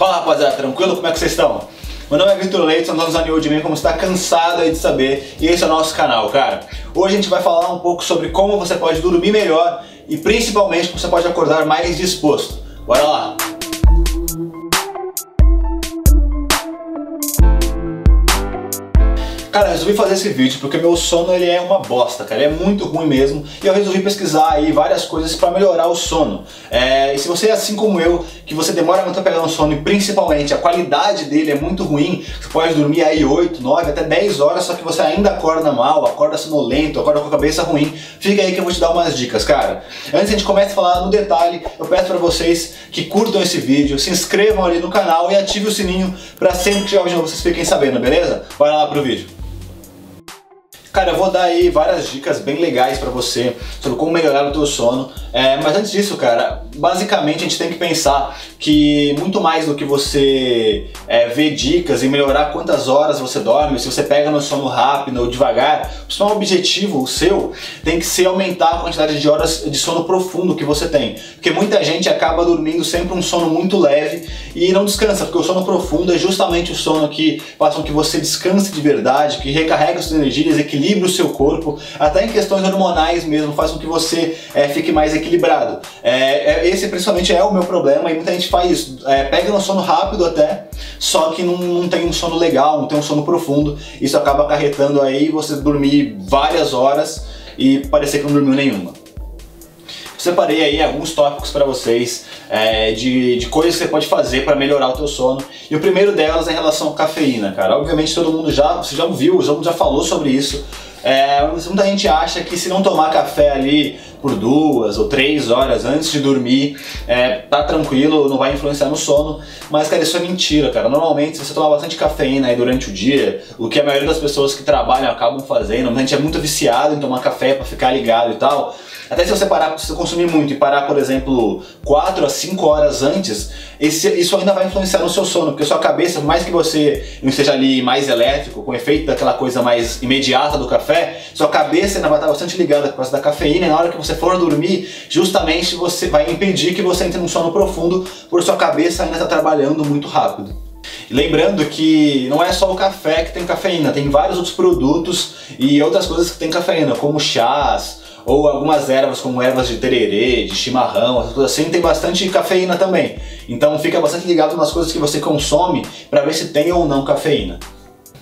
Fala rapaziada, tranquilo? Como é que vocês estão? Meu nome é Vitor Leite, sou dono de mim, como está cansado aí de saber, e esse é o nosso canal, cara. Hoje a gente vai falar um pouco sobre como você pode dormir melhor e principalmente como você pode acordar mais disposto. Bora lá! Cara, eu resolvi fazer esse vídeo porque meu sono ele é uma bosta, cara, ele é muito ruim mesmo e eu resolvi pesquisar aí várias coisas para melhorar o sono. É, e se você é assim como eu, que você demora muito a pegar um sono e principalmente a qualidade dele é muito ruim, você pode dormir aí 8, 9, até 10 horas, só que você ainda acorda mal, acorda sonolento, acorda com a cabeça ruim, fica aí que eu vou te dar umas dicas, cara. Antes de a gente começar a falar no detalhe, eu peço para vocês que curtam esse vídeo, se inscrevam ali no canal e ativem o sininho para sempre que tiver vídeo vocês fiquem sabendo, beleza? Bora lá pro vídeo. Cara, eu vou dar aí várias dicas bem legais para você sobre como melhorar o teu sono. É, mas antes disso, cara, basicamente a gente tem que pensar que muito mais do que você é, ver dicas e melhorar quantas horas você dorme, se você pega no sono rápido ou devagar, o principal objetivo o seu tem que ser aumentar a quantidade de horas de sono profundo que você tem. Porque muita gente acaba dormindo sempre um sono muito leve e não descansa, porque o sono profundo é justamente o sono que faz com que você descanse de verdade, que recarrega suas energias, equilibra equilibra o seu corpo, até em questões hormonais mesmo, faz com que você é, fique mais equilibrado. É, esse principalmente é o meu problema e muita gente faz isso. É, pega no sono rápido até, só que não, não tem um sono legal, não tem um sono profundo. Isso acaba acarretando aí você dormir várias horas e parecer que não dormiu nenhuma separei aí alguns tópicos para vocês é, de, de coisas que você pode fazer para melhorar o teu sono. E o primeiro delas é em relação à cafeína, cara. Obviamente todo mundo já, você já ouviu, todo mundo já falou sobre isso. É, muita gente acha que se não tomar café ali por duas ou três horas antes de dormir, é, tá tranquilo, não vai influenciar no sono. Mas, cara, isso é mentira, cara. Normalmente, se você tomar bastante cafeína aí durante o dia, o que a maioria das pessoas que trabalham acabam fazendo, a gente é muito viciado em tomar café para ficar ligado e tal. Até se você parar, se você consumir muito e parar, por exemplo, 4 a 5 horas antes, esse, isso ainda vai influenciar no seu sono, porque sua cabeça, por mais que você não esteja ali mais elétrico, com efeito daquela coisa mais imediata do café, sua cabeça ainda vai estar bastante ligada por causa da cafeína, e na hora que você for dormir, justamente você vai impedir que você entre num sono profundo, por sua cabeça ainda está trabalhando muito rápido. lembrando que não é só o café que tem cafeína, tem vários outros produtos e outras coisas que tem cafeína, como chás, ou algumas ervas como ervas de tererê, de chimarrão, essas coisas assim, tem bastante cafeína também. Então fica bastante ligado nas coisas que você consome para ver se tem ou não cafeína.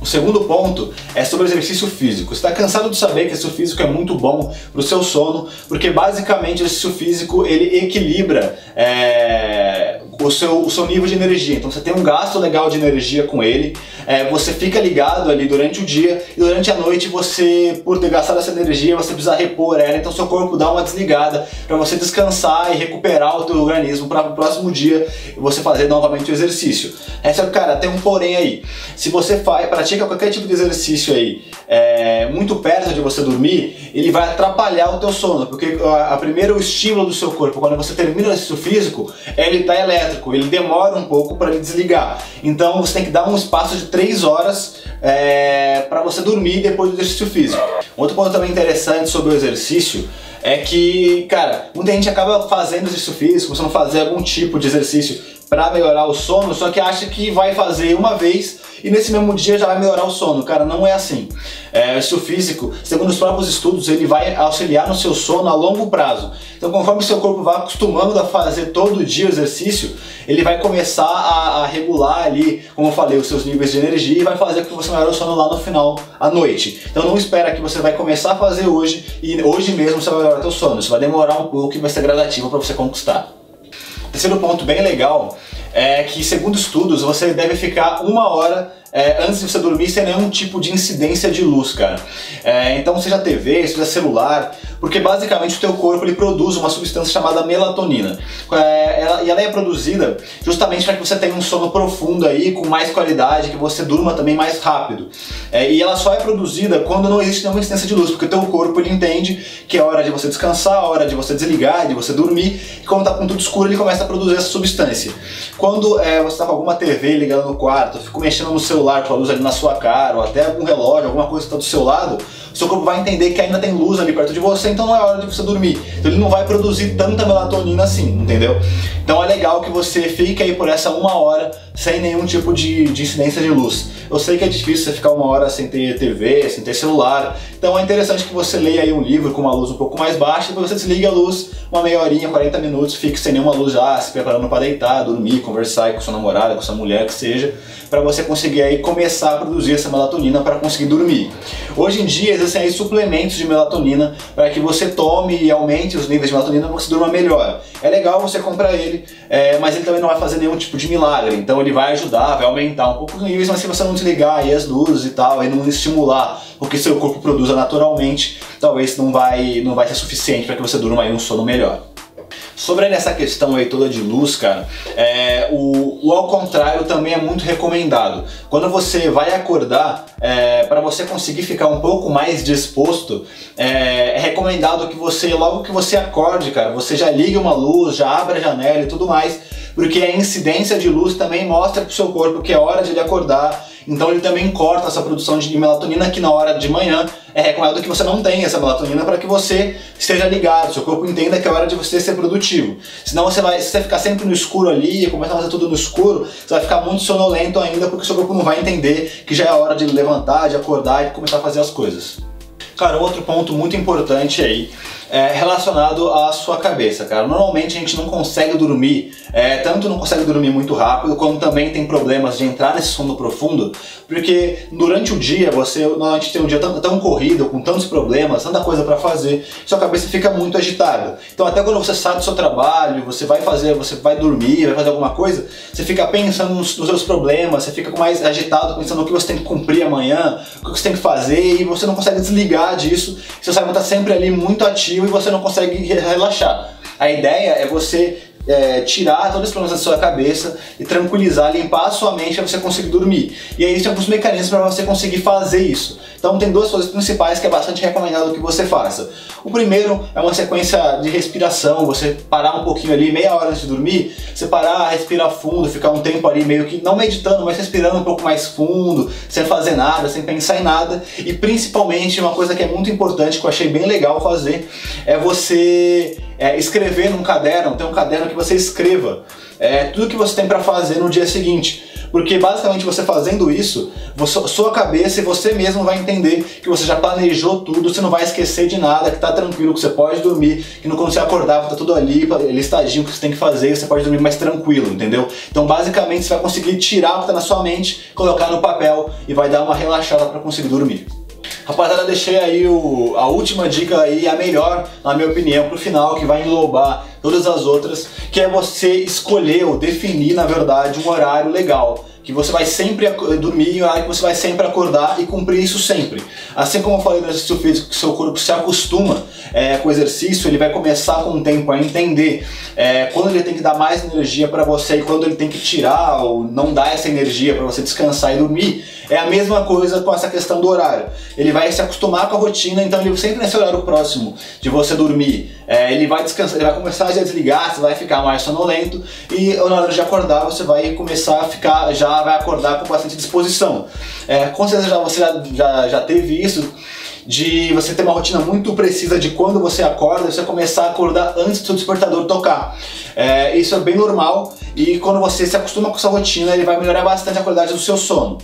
O segundo ponto é sobre exercício físico. Está cansado de saber que exercício físico é muito bom para o seu sono, porque basicamente o exercício físico ele equilibra é, o, seu, o seu nível de energia. Então você tem um gasto legal de energia com ele, é, você fica ligado ali durante o dia e durante a noite você, por ter gastado essa energia, você precisa repor ela. Então seu corpo dá uma desligada para você descansar e recuperar o teu organismo para o próximo dia você fazer novamente o exercício. É só que, cara, tem um porém aí. Se você faz, pratica qualquer tipo de exercício aí é, muito perto de você dormir, ele vai atrapalhar o teu sono, porque a, a primeiro estímulo do seu corpo, quando você termina o exercício físico, ele está elétrico, ele demora um pouco para ele desligar. Então você tem que dar um espaço de 3 horas é, para você dormir depois do exercício físico. Outro ponto também interessante sobre o exercício é que, cara, muita gente acaba fazendo exercício físico, você não fazer algum tipo de exercício para melhorar o sono, só que acha que vai fazer uma vez e nesse mesmo dia já vai melhorar o sono. Cara, não é assim. É, isso físico, segundo os próprios estudos, ele vai auxiliar no seu sono a longo prazo. Então, conforme o seu corpo vai acostumando a fazer todo dia o exercício, ele vai começar a, a regular ali, como eu falei, os seus níveis de energia e vai fazer com que você melhore o sono lá no final à noite. Então, não espera que você vai começar a fazer hoje e hoje mesmo você vai melhorar o seu sono. Isso vai demorar um pouco e vai ser gradativo para você conquistar. Terceiro ponto bem legal é que, segundo estudos, você deve ficar uma hora é, antes de você dormir sem nenhum tipo de incidência de luz, cara. É, então, seja TV, seja celular, porque basicamente o teu corpo ele produz uma substância chamada melatonina. É, ela, e ela é produzida justamente para que você tenha um sono profundo aí, com mais qualidade, que você durma também mais rápido. É, e ela só é produzida quando não existe nenhuma incidência de luz, porque o teu corpo ele entende que é hora de você descansar, hora de você desligar, de você dormir, e quando tá com tudo escuro ele começa a produzir essa substância. Quando é, você tá com alguma TV ligada no quarto, fica mexendo no celular com a luz ali na sua cara, ou até algum relógio, alguma coisa que está do seu lado, seu corpo vai entender que ainda tem luz ali perto de você, então não é hora de você dormir. Então ele não vai produzir tanta melatonina assim, entendeu? Então é legal que você fique aí por essa uma hora sem nenhum tipo de, de incidência de luz. Eu sei que é difícil você ficar uma hora sem ter TV, sem ter celular, então é interessante que você leia aí um livro com uma luz um pouco mais baixa, depois você desliga a luz uma meia horinha, 40 minutos, fique sem nenhuma luz já, se preparando para deitar, dormir, conversar com sua namorada, com sua mulher, que seja, para você conseguir aí começar a produzir essa melatonina para conseguir dormir. Hoje em dia existem aí suplementos de melatonina para que você tome e aumente os níveis de melatonina para você durma melhor. É legal você comprar ele, é, mas ele também não vai fazer nenhum tipo de milagre, então ele vai ajudar, vai aumentar um pouco os níveis, mas se você não desligar aí as luzes e tal, e não estimular o que seu corpo produza naturalmente, talvez não vai, não vai ser suficiente para que você durma aí um sono melhor. Sobre essa questão aí toda de luz, cara, é, o, o, ao contrário também é muito recomendado. Quando você vai acordar, é, para você conseguir ficar um pouco mais disposto, é, é, recomendado que você, logo que você acorde, cara, você já ligue uma luz, já abra a janela e tudo mais, porque a incidência de luz também mostra pro seu corpo que é hora de ele acordar então ele também corta essa produção de melatonina que na hora de manhã é recomendado que você não tenha essa melatonina para que você esteja ligado, seu corpo entenda que é hora de você ser produtivo. Senão você vai, se você ficar sempre no escuro ali, começar a fazer tudo no escuro, você vai ficar muito sonolento ainda porque seu corpo não vai entender que já é hora de levantar, de acordar e começar a fazer as coisas. Cara, outro ponto muito importante aí é relacionado à sua cabeça, cara. Normalmente a gente não consegue dormir, é, tanto não consegue dormir muito rápido, como também tem problemas de entrar nesse sono profundo, porque durante o dia você normalmente tem um dia tão, tão corrido, com tantos problemas, tanta coisa para fazer, sua cabeça fica muito agitada. Então até quando você sai do seu trabalho, você vai fazer, você vai dormir, vai fazer alguma coisa, você fica pensando nos, nos seus problemas, você fica mais agitado pensando no que você tem que cumprir amanhã, o que você tem que fazer e você não consegue desligar disso. Seu cérebro está sempre ali muito ativo e você não consegue relaxar. A ideia é você é, tirar todos os problemas da sua cabeça e tranquilizar, limpar a sua mente para você conseguir dormir. E aí existem alguns mecanismos para você conseguir fazer isso. Então tem duas coisas principais que é bastante recomendado que você faça. O primeiro é uma sequência de respiração, você parar um pouquinho ali, meia hora antes de dormir, você parar, respirar fundo, ficar um tempo ali meio que não meditando, mas respirando um pouco mais fundo, sem fazer nada, sem pensar em nada. E principalmente uma coisa que é muito importante, que eu achei bem legal fazer, é você é, escrever num caderno, tem um caderno que você escreva é, tudo que você tem para fazer no dia seguinte. Porque basicamente você fazendo isso, você, sua cabeça e você mesmo vai entender que você já planejou tudo, você não vai esquecer de nada, que tá tranquilo, que você pode dormir, que quando você acordar tá tudo ali, listadinho que você tem que fazer, você pode dormir mais tranquilo, entendeu? Então basicamente você vai conseguir tirar o que tá na sua mente, colocar no papel e vai dar uma relaxada para conseguir dormir. Rapaziada, deixei aí o, a última dica aí, a melhor, na minha opinião, pro final, que vai englobar todas as outras, que é você escolher ou definir, na verdade, um horário legal que você vai sempre dormir em horário que você vai sempre acordar e cumprir isso sempre. Assim como eu falei no exercício físico, que seu corpo se acostuma é, com o exercício, ele vai começar com o tempo a entender é, quando ele tem que dar mais energia para você e quando ele tem que tirar ou não dar essa energia para você descansar e dormir. É a mesma coisa com essa questão do horário. Ele vai se acostumar com a rotina, então ele sempre nesse horário próximo de você dormir, é, ele vai descansar, ele vai começar a desligar, você vai ficar mais sonolento e na hora de acordar você vai começar a ficar já vai acordar com bastante disposição. É, com certeza já, você já, já, já teve isso de você ter uma rotina muito precisa de quando você acorda, você começar a acordar antes do seu despertador tocar. É, isso é bem normal e quando você se acostuma com essa rotina, ele vai melhorar bastante a qualidade do seu sono.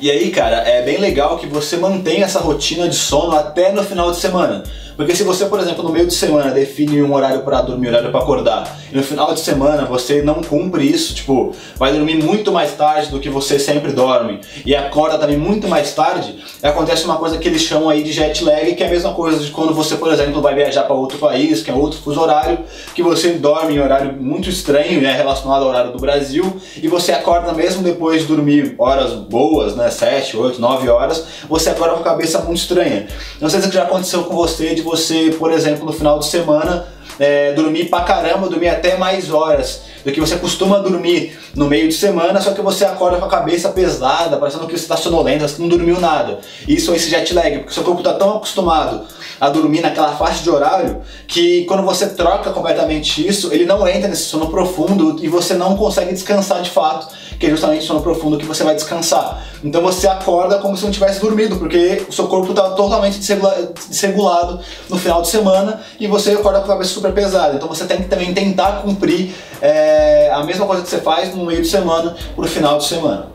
E aí, cara, é bem legal que você mantenha essa rotina de sono até no final de semana. Porque se você, por exemplo, no meio de semana define um horário para dormir, um horário para acordar, e no final de semana você não cumpre isso, tipo, vai dormir muito mais tarde do que você sempre dorme e acorda também muito mais tarde, acontece uma coisa que eles chamam aí de jet lag, que é a mesma coisa de quando você, por exemplo, vai viajar para outro país, que é outro fuso horário, que você dorme em horário muito estranho, né, relacionado ao horário do Brasil, e você acorda mesmo depois de dormir horas boas, né, 7, 8, 9 horas, você acorda com a cabeça muito estranha. Não sei se já aconteceu com você de você, por exemplo, no final de semana, é, dormir pra caramba, dormir até mais horas do que você costuma dormir no meio de semana, só que você acorda com a cabeça pesada, parecendo que você está sonolento, você não dormiu nada. Isso é esse jet lag, porque seu corpo está tão acostumado a dormir naquela faixa de horário que quando você troca completamente isso, ele não entra nesse sono profundo e você não consegue descansar de fato, que é justamente o sono profundo que você vai descansar. Então você acorda como se não tivesse dormido, porque o seu corpo está totalmente desregulado no final de semana e você acorda com a cabeça super pesada. Então você tem que também tentar cumprir é, a mesma coisa que você faz no meio de semana pro final de semana.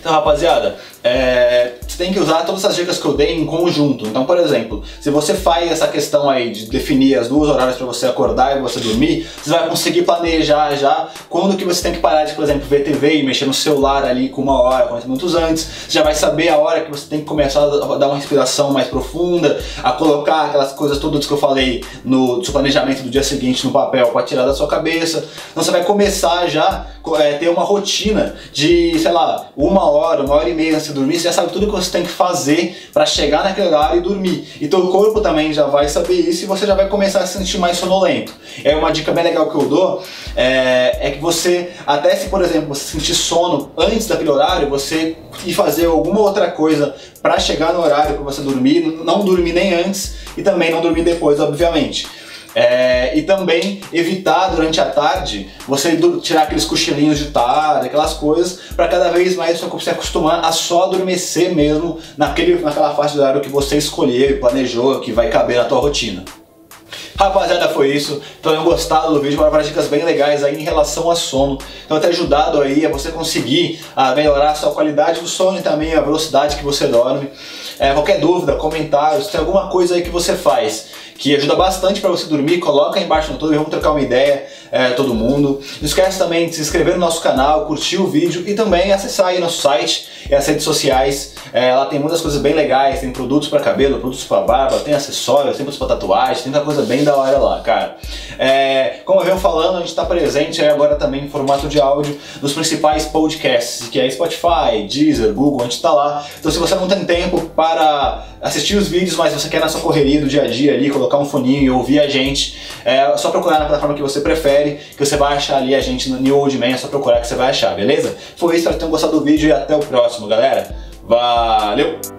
Então, rapaziada, é, você tem que usar todas as dicas que eu dei em conjunto. Então, por exemplo, se você faz essa questão aí de definir as duas horários para você acordar e você dormir, você vai conseguir planejar já quando que você tem que parar de, por exemplo, ver TV e mexer no celular ali com uma hora, 40 minutos antes. Você já vai saber a hora que você tem que começar a dar uma respiração mais profunda, a colocar aquelas coisas todas que eu falei no seu planejamento do dia seguinte no papel para tirar da sua cabeça. Então você vai começar já é, ter uma rotina de, sei lá, uma hora, uma hora e meia dormir, você já sabe tudo que você tem que fazer para chegar naquele horário e dormir. E teu corpo também já vai saber isso e você já vai começar a se sentir mais sonolento. É uma dica bem legal que eu dou é, é que você, até se por exemplo você sentir sono antes daquele horário, você ir fazer alguma outra coisa para chegar no horário para você dormir, não dormir nem antes e também não dormir depois, obviamente. É, e também evitar durante a tarde você tirar aqueles cochilinhos de tarde, aquelas coisas, para cada vez mais você se acostumar a só adormecer mesmo naquele, naquela faixa de horário que você escolheu e planejou, que vai caber na tua rotina. Rapaziada, foi isso. Então eu gostado do vídeo, várias dicas bem legais aí em relação a sono. Então ter ajudado aí a você conseguir a melhorar a sua qualidade do sono e também a velocidade que você dorme. É, qualquer dúvida, comentários, tem alguma coisa aí que você faz que ajuda bastante para você dormir, coloca aí embaixo no YouTube, vamos trocar uma ideia, é, todo mundo. Não esquece também de se inscrever no nosso canal, curtir o vídeo e também acessar aí nosso site e as redes sociais. É, lá tem muitas coisas bem legais, tem produtos para cabelo, produtos para barba, tem acessórios, tem produtos para tatuagem, tem muita coisa bem da hora lá, cara. É, como eu venho falando, a gente está presente agora também em formato de áudio nos principais podcasts, que é Spotify, Deezer, Google, a gente está lá. Então se você não tem tempo para assistir os vídeos, mas você quer na sua correria do dia a dia ali, colocar um foninho e ouvir a gente, é só procurar na plataforma que você prefere, que você vai achar ali a gente no New Old Man, é só procurar que você vai achar, beleza? Foi isso, espero que tenham gostado do vídeo e até o próximo, galera. Valeu!